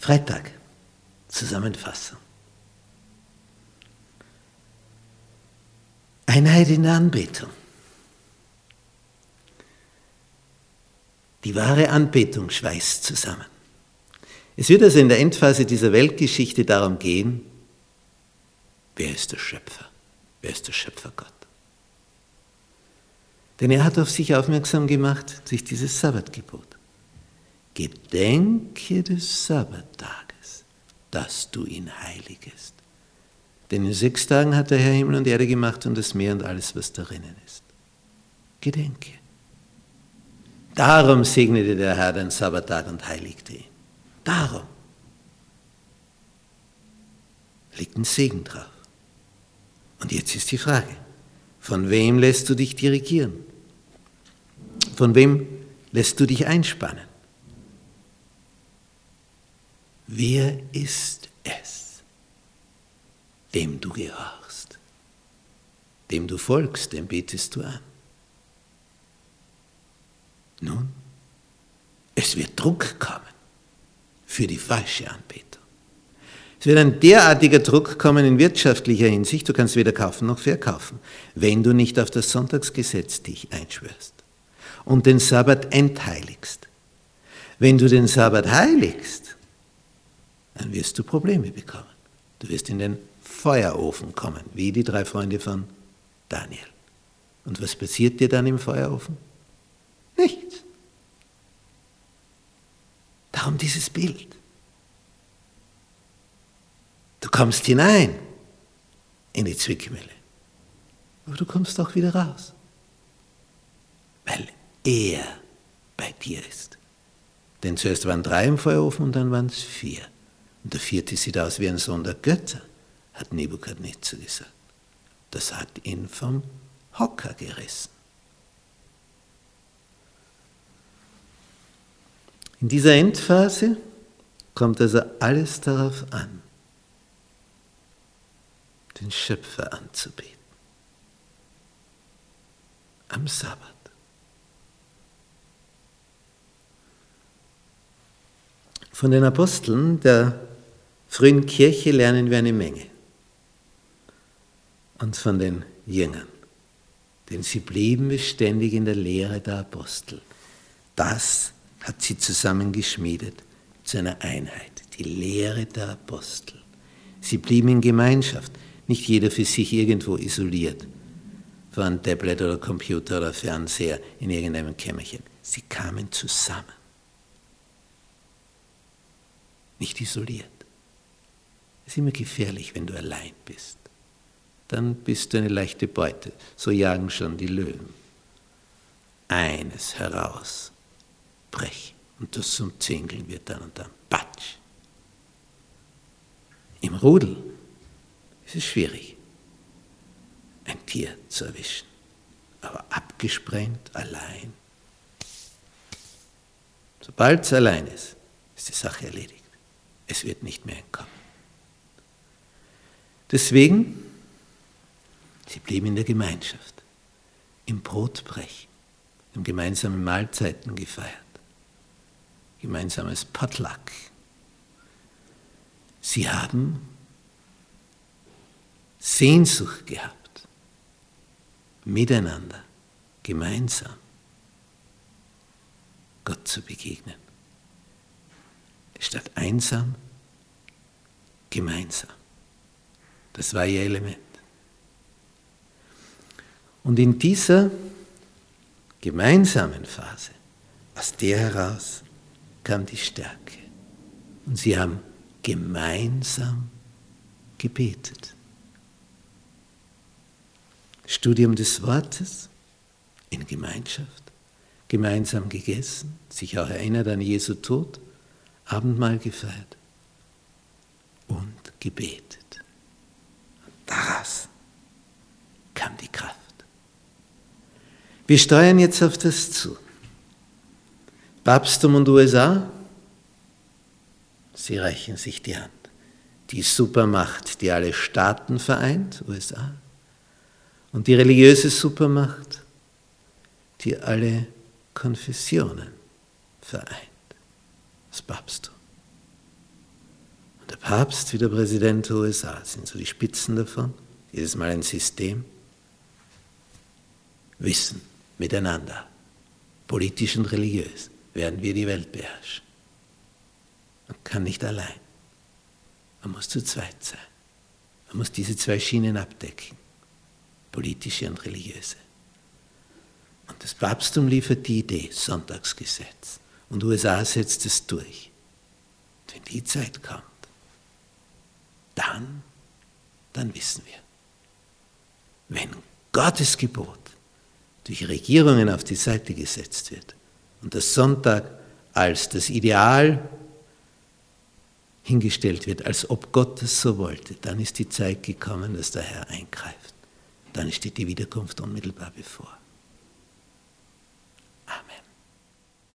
Freitag, Zusammenfassung. Einheit in der Anbetung. Die wahre Anbetung schweißt zusammen. Es wird also in der Endphase dieser Weltgeschichte darum gehen, wer ist der Schöpfer? Wer ist der Schöpfergott? Denn er hat auf sich aufmerksam gemacht durch dieses Sabbatgebot. Gedenke des Sabbattages, dass du ihn heiligest. Denn in sechs Tagen hat der Herr Himmel und Erde gemacht und das Meer und alles, was darinnen ist. Gedenke. Darum segnete der Herr den Sabbattag und heiligte ihn. Darum liegt ein Segen drauf. Und jetzt ist die Frage, von wem lässt du dich dirigieren? Von wem lässt du dich einspannen? Wer ist es, dem du gehorchst, dem du folgst, dem betest du an? Nun, es wird Druck kommen für die falsche Anbetung. Es wird ein derartiger Druck kommen in wirtschaftlicher Hinsicht, du kannst weder kaufen noch verkaufen, wenn du nicht auf das Sonntagsgesetz dich einschwörst und den Sabbat entheiligst. Wenn du den Sabbat heiligst, dann wirst du Probleme bekommen. Du wirst in den Feuerofen kommen, wie die drei Freunde von Daniel. Und was passiert dir dann im Feuerofen? Nichts. Darum dieses Bild. Du kommst hinein in die Zwickmühle, aber du kommst auch wieder raus, weil er bei dir ist. Denn zuerst waren drei im Feuerofen und dann waren es vier. Und der vierte sieht aus wie ein Sohn der Götter, hat Nebukadnezar gesagt. Das hat ihn vom Hocker gerissen. In dieser Endphase kommt also alles darauf an, den Schöpfer anzubeten. Am Sabbat. Von den Aposteln der frühen Kirche lernen wir eine Menge. Und von den Jüngern. Denn sie blieben beständig in der Lehre der Apostel. Das hat sie zusammengeschmiedet zu einer Einheit. Die Lehre der Apostel. Sie blieben in Gemeinschaft, nicht jeder für sich irgendwo isoliert, vor einem Tablet oder Computer oder Fernseher in irgendeinem Kämmerchen. Sie kamen zusammen, nicht isoliert. Es ist immer gefährlich, wenn du allein bist. Dann bist du eine leichte Beute. So jagen schon die Löwen. Eines heraus, brech. Und das zum Zingeln wird dann und dann Patsch. Im Rudel ist es schwierig, ein Tier zu erwischen. Aber abgesprengt, allein. Sobald es allein ist, ist die Sache erledigt. Es wird nicht mehr entkommen. Deswegen, sie blieben in der Gemeinschaft, im Brotbrechen, im gemeinsamen Mahlzeiten gefeiert, gemeinsames Potluck. Sie haben Sehnsucht gehabt, miteinander, gemeinsam Gott zu begegnen. Statt einsam, gemeinsam. Das war ihr Element. Und in dieser gemeinsamen Phase, aus der heraus kam die Stärke. Und sie haben gemeinsam gebetet. Studium des Wortes in Gemeinschaft, gemeinsam gegessen, sich auch erinnert an Jesu Tod, Abendmahl gefeiert und gebetet. Daraus kam die Kraft. Wir steuern jetzt auf das zu. Papsttum und USA, sie reichen sich die Hand. Die Supermacht, die alle Staaten vereint, USA, und die religiöse Supermacht, die alle Konfessionen vereint, das Papsttum. Papst wie der Präsident der USA sind so die Spitzen davon. Jedes Mal ein System. Wissen miteinander, politisch und religiös, werden wir die Welt beherrschen. Man kann nicht allein. Man muss zu zweit sein. Man muss diese zwei Schienen abdecken, politische und religiöse. Und das Papsttum liefert die Idee, Sonntagsgesetz. Und USA setzt es durch. Und wenn die Zeit kommt, dann, dann wissen wir, wenn Gottes Gebot durch Regierungen auf die Seite gesetzt wird und der Sonntag als das Ideal hingestellt wird, als ob Gott es so wollte, dann ist die Zeit gekommen, dass der Herr eingreift. Dann steht die Wiederkunft unmittelbar bevor.